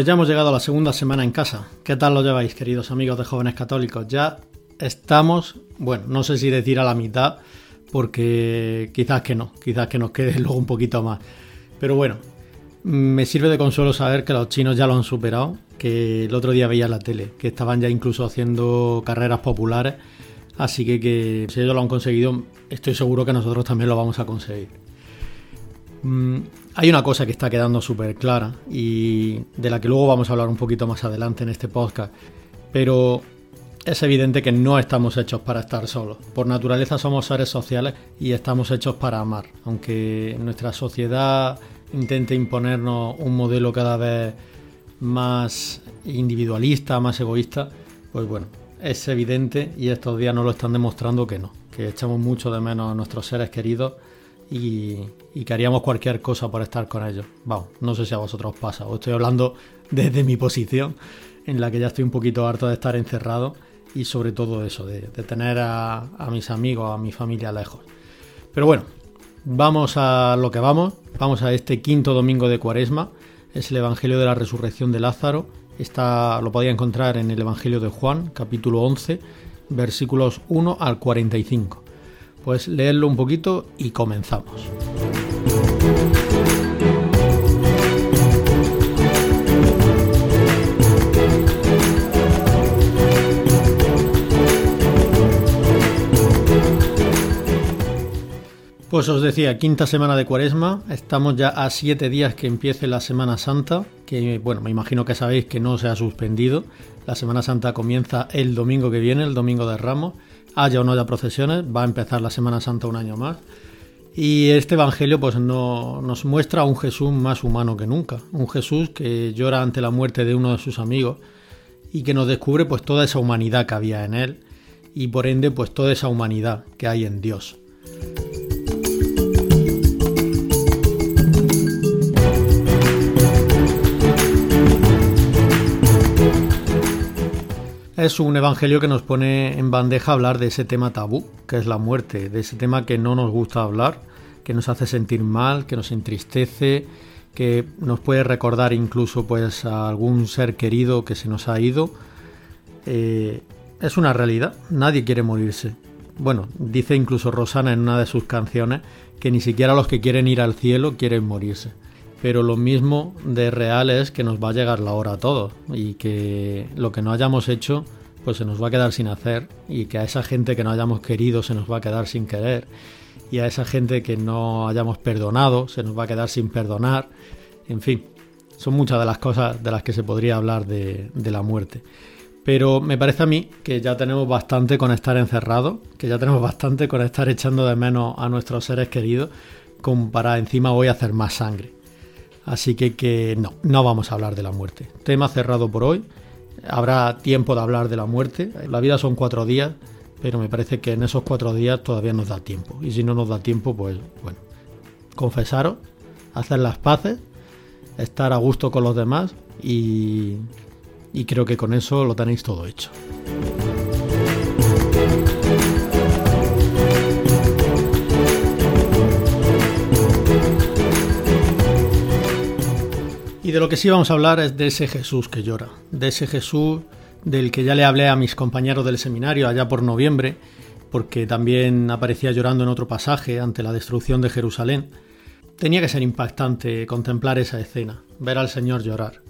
Pues ya hemos llegado a la segunda semana en casa. ¿Qué tal lo lleváis, queridos amigos de jóvenes católicos? Ya estamos, bueno, no sé si decir a la mitad, porque quizás que no, quizás que nos quede luego un poquito más. Pero bueno, me sirve de consuelo saber que los chinos ya lo han superado, que el otro día veía la tele, que estaban ya incluso haciendo carreras populares, así que, que si ellos lo han conseguido, estoy seguro que nosotros también lo vamos a conseguir. Mm, hay una cosa que está quedando súper clara y de la que luego vamos a hablar un poquito más adelante en este podcast, pero es evidente que no estamos hechos para estar solos. Por naturaleza somos seres sociales y estamos hechos para amar, aunque nuestra sociedad intente imponernos un modelo cada vez más individualista, más egoísta, pues bueno, es evidente y estos días nos lo están demostrando que no, que echamos mucho de menos a nuestros seres queridos y, que haríamos cualquier cosa por estar con ellos. Vamos, no sé si a vosotros pasa, os estoy hablando desde mi posición, en la que ya estoy un poquito harto de estar encerrado y sobre todo eso, de, tener a, mis amigos, a mi familia lejos. Pero bueno, vamos a lo que vamos, vamos a este quinto domingo de Cuaresma, es el Evangelio de la Resurrección de Lázaro, Está, lo podía encontrar en el Evangelio de Juan, capítulo 11, versículos 1 al 45. Pues leerlo un poquito y comenzamos. Pues os decía, quinta semana de cuaresma, estamos ya a siete días que empiece la Semana Santa, que bueno, me imagino que sabéis que no se ha suspendido. La Semana Santa comienza el domingo que viene, el domingo de Ramos, haya o no haya procesiones, va a empezar la Semana Santa un año más. Y este Evangelio pues no, nos muestra a un Jesús más humano que nunca, un Jesús que llora ante la muerte de uno de sus amigos y que nos descubre pues toda esa humanidad que había en él y por ende pues toda esa humanidad que hay en Dios. Es un evangelio que nos pone en bandeja hablar de ese tema tabú, que es la muerte, de ese tema que no nos gusta hablar, que nos hace sentir mal, que nos entristece, que nos puede recordar incluso pues a algún ser querido que se nos ha ido. Eh, es una realidad, nadie quiere morirse. Bueno, dice incluso Rosana en una de sus canciones que ni siquiera los que quieren ir al cielo quieren morirse pero lo mismo de real es que nos va a llegar la hora a todos y que lo que no hayamos hecho pues se nos va a quedar sin hacer y que a esa gente que no hayamos querido se nos va a quedar sin querer y a esa gente que no hayamos perdonado se nos va a quedar sin perdonar. En fin, son muchas de las cosas de las que se podría hablar de, la muerte. Pero me parece a mí que ya tenemos bastante con estar encerrados, que ya tenemos bastante con estar echando de menos a nuestros seres queridos, como para encima hoy hacer más sangre. Así que, que no, no vamos a hablar de la muerte. Tema cerrado por hoy. Habrá tiempo de hablar de la muerte. La vida son cuatro días, pero me parece que en esos cuatro días todavía nos da tiempo. Y si no nos da tiempo, pues bueno, confesaros, hacer las paces, estar a gusto con los demás y, y creo que con eso lo tenéis todo hecho. Y de lo que sí vamos a hablar es de ese Jesús que llora, de ese Jesús del que ya le hablé a mis compañeros del seminario allá por noviembre, porque también aparecía llorando en otro pasaje ante la destrucción de Jerusalén. Tenía que ser impactante contemplar esa escena, ver al Señor llorar.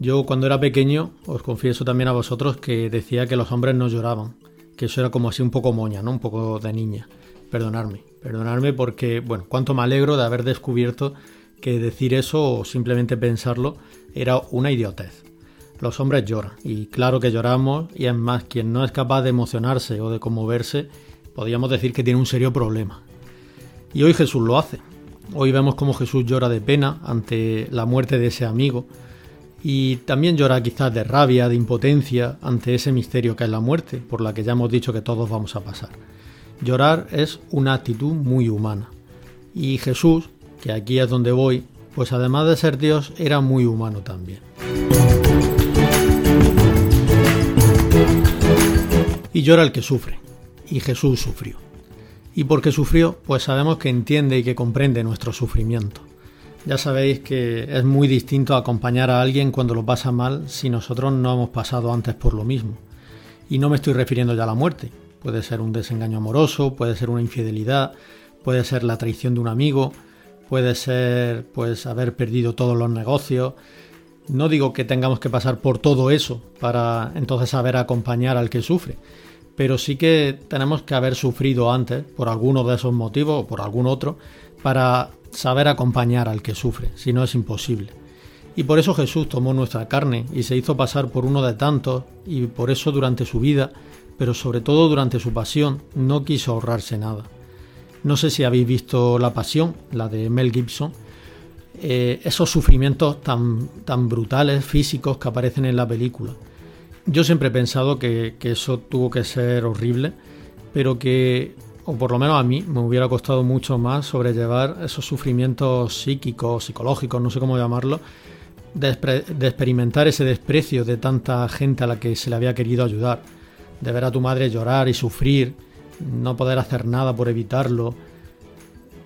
Yo cuando era pequeño, os confieso también a vosotros que decía que los hombres no lloraban, que eso era como así un poco moña, ¿no? Un poco de niña. Perdonadme, perdonadme porque, bueno, cuánto me alegro de haber descubierto que decir eso o simplemente pensarlo era una idiotez. Los hombres lloran, y claro que lloramos, y es más, quien no es capaz de emocionarse o de conmoverse, podríamos decir que tiene un serio problema. Y hoy Jesús lo hace. Hoy vemos cómo Jesús llora de pena ante la muerte de ese amigo, y también llora quizás de rabia, de impotencia ante ese misterio que es la muerte, por la que ya hemos dicho que todos vamos a pasar. Llorar es una actitud muy humana. Y Jesús, que aquí es donde voy, pues además de ser Dios era muy humano también. Y llora el que sufre. Y Jesús sufrió. Y porque sufrió, pues sabemos que entiende y que comprende nuestro sufrimiento. Ya sabéis que es muy distinto acompañar a alguien cuando lo pasa mal si nosotros no hemos pasado antes por lo mismo. Y no me estoy refiriendo ya a la muerte. Puede ser un desengaño amoroso, puede ser una infidelidad, puede ser la traición de un amigo, puede ser pues haber perdido todos los negocios. No digo que tengamos que pasar por todo eso para entonces saber acompañar al que sufre, pero sí que tenemos que haber sufrido antes por alguno de esos motivos o por algún otro para saber acompañar al que sufre, si no es imposible. Y por eso Jesús tomó nuestra carne y se hizo pasar por uno de tantos, y por eso durante su vida, pero sobre todo durante su pasión, no quiso ahorrarse nada. No sé si habéis visto La Pasión, la de Mel Gibson, eh, esos sufrimientos tan, tan brutales, físicos que aparecen en la película. Yo siempre he pensado que, que eso tuvo que ser horrible, pero que o por lo menos a mí, me hubiera costado mucho más sobrellevar esos sufrimientos psíquicos, psicológicos, no sé cómo llamarlo, de, experimentar ese desprecio de tanta gente a la que se le había querido ayudar, de ver a tu madre llorar y sufrir, no poder hacer nada por evitarlo,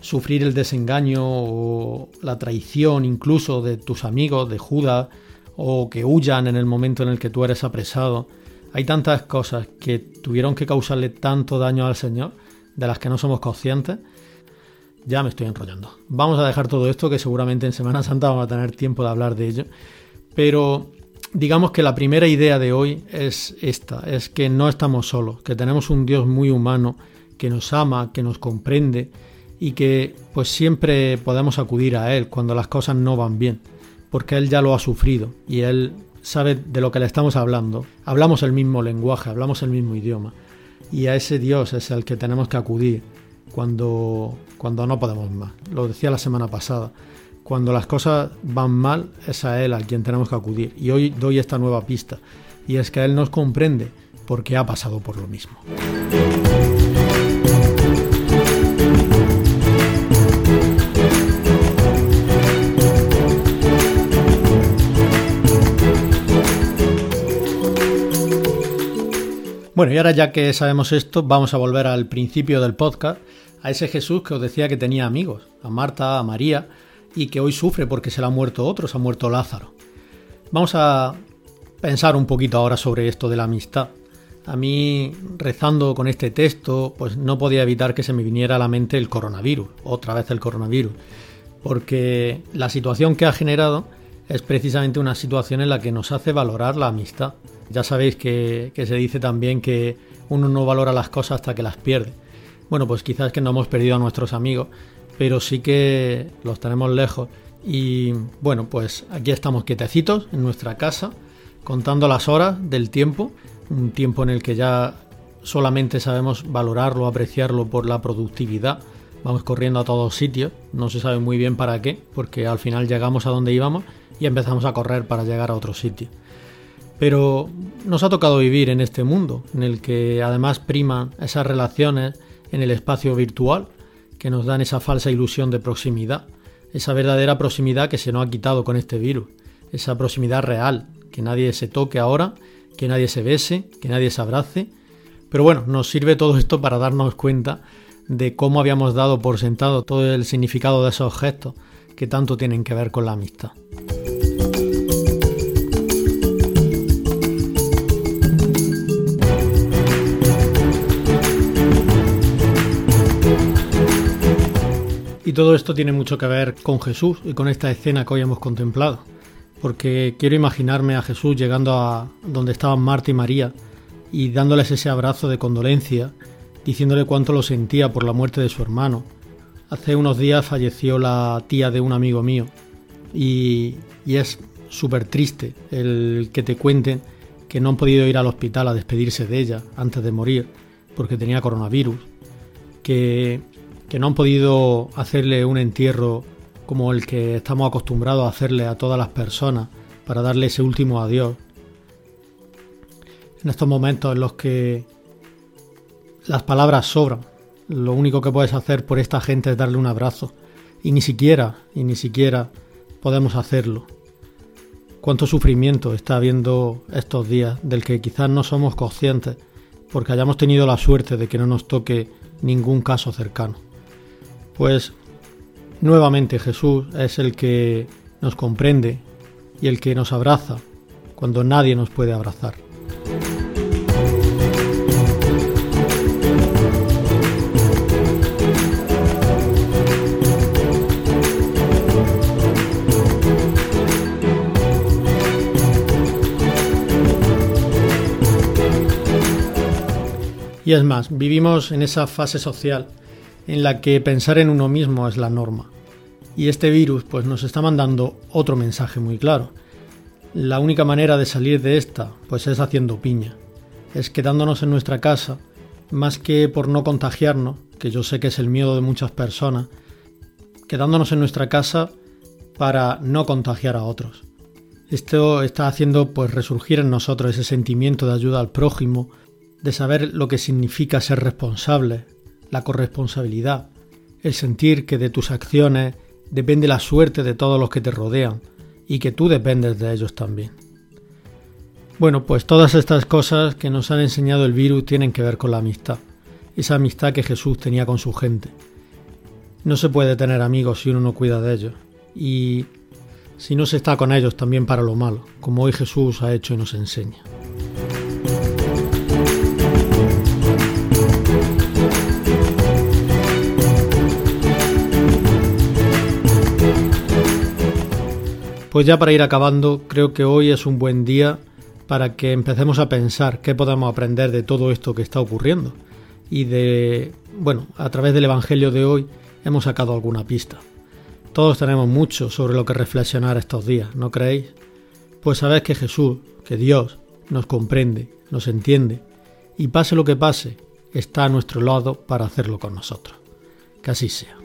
sufrir el desengaño o la traición incluso de tus amigos, de Judas, o que huyan en el momento en el que tú eres apresado. Hay tantas cosas que tuvieron que causarle tanto daño al Señor de las que no somos conscientes, ya me estoy enrollando. Vamos a dejar todo esto, que seguramente en Semana Santa vamos a tener tiempo de hablar de ello. Pero digamos que la primera idea de hoy es esta, es que no estamos solos, que tenemos un Dios muy humano, que nos ama, que nos comprende y que pues siempre podemos acudir a Él cuando las cosas no van bien, porque Él ya lo ha sufrido y Él sabe de lo que le estamos hablando. Hablamos el mismo lenguaje, hablamos el mismo idioma y a ese Dios es el que tenemos que acudir cuando, cuando no podemos más. Lo decía la semana pasada. Cuando las cosas van mal, es a Él al quien tenemos que acudir. Y hoy doy esta nueva pista. Y es que Él nos comprende porque ha pasado por lo mismo. Bueno, y ahora ya que sabemos esto, vamos a volver al principio del podcast, a ese Jesús que os decía que tenía amigos, a Marta, a María, y que hoy sufre porque se le ha muerto otro, se ha muerto Lázaro. Vamos a pensar un poquito ahora sobre esto de la amistad. A mí, rezando con este texto, pues no podía evitar que se me viniera a la mente el coronavirus, otra vez el coronavirus, porque la situación que ha generado es precisamente una situación en la que nos hace valorar la amistad. Ya sabéis que, se dice también que uno no valora las cosas hasta que las pierde. Bueno, pues quizás que no hemos perdido a nuestros amigos, pero sí que los tenemos lejos. Y bueno, pues aquí estamos quietecitos en nuestra casa, contando las horas del tiempo, un tiempo en el que ya solamente sabemos valorarlo, apreciarlo por la productividad. Vamos corriendo a todos sitios, no se sabe muy bien para qué, porque al final llegamos a donde íbamos y empezamos a correr para llegar a otro sitio. Pero nos ha tocado vivir en este mundo, en el que además priman esas relaciones en el espacio virtual, que nos dan esa falsa ilusión de proximidad, esa verdadera proximidad que se nos ha quitado con este virus, esa proximidad real, que nadie se toque ahora, que nadie se bese, que nadie se abrace. Pero bueno, nos sirve todo esto para darnos cuenta de cómo habíamos dado por sentado todo el significado de esos gestos que tanto tienen que ver con la amistad. Todo esto tiene mucho que ver con Jesús y con esta escena que hoy hemos contemplado, porque quiero imaginarme a Jesús llegando a donde estaban Marta y María y dándoles ese abrazo de condolencia, diciéndole cuánto lo sentía por la muerte de su hermano. Hace unos días falleció la tía de un amigo mío y, es súper triste el que te cuenten que no han podido ir al hospital a despedirse de ella antes de morir porque tenía coronavirus, que que no han podido hacerle un entierro como el que estamos acostumbrados a hacerle a todas las personas para darle ese último adiós. En estos momentos en los que las palabras sobran, lo único que puedes hacer por esta gente es darle un abrazo y ni siquiera, y ni siquiera podemos hacerlo. Cuánto sufrimiento está habiendo estos días del que quizás no somos conscientes porque hayamos tenido la suerte de que no nos toque ningún caso cercano. Pues nuevamente Jesús es el que nos comprende y el que nos abraza cuando nadie nos puede abrazar. Y es más, vivimos en esa fase social en la que pensar en uno mismo es la norma. Y este virus pues nos está mandando otro mensaje muy claro. La única manera de salir de esta pues es haciendo piña. Es quedándonos en nuestra casa, más que por no contagiarnos, que yo sé que es el miedo de muchas personas, quedándonos en nuestra casa para no contagiar a otros. Esto está haciendo pues resurgir en nosotros ese sentimiento de ayuda al prójimo, de saber lo que significa ser responsable, la corresponsabilidad, el sentir que de tus acciones depende la suerte de todos los que te rodean y que tú dependes de ellos también. Bueno, pues todas estas cosas que nos han enseñado el virus tienen que ver con la amistad, esa amistad que Jesús tenía con su gente. No se puede tener amigos si uno no cuida de ellos y si no se está con ellos también para lo malo, como hoy Jesús ha hecho y nos enseña. Pues ya para ir acabando, creo que hoy es un buen día para que empecemos a pensar qué podemos aprender de todo esto que está ocurriendo. Y de, bueno, a través del Evangelio de hoy hemos sacado alguna pista. Todos tenemos mucho sobre lo que reflexionar estos días, ¿no creéis? Pues sabéis que Jesús, que Dios, nos comprende, nos entiende, y pase lo que pase, está a nuestro lado para hacerlo con nosotros. Que así sea.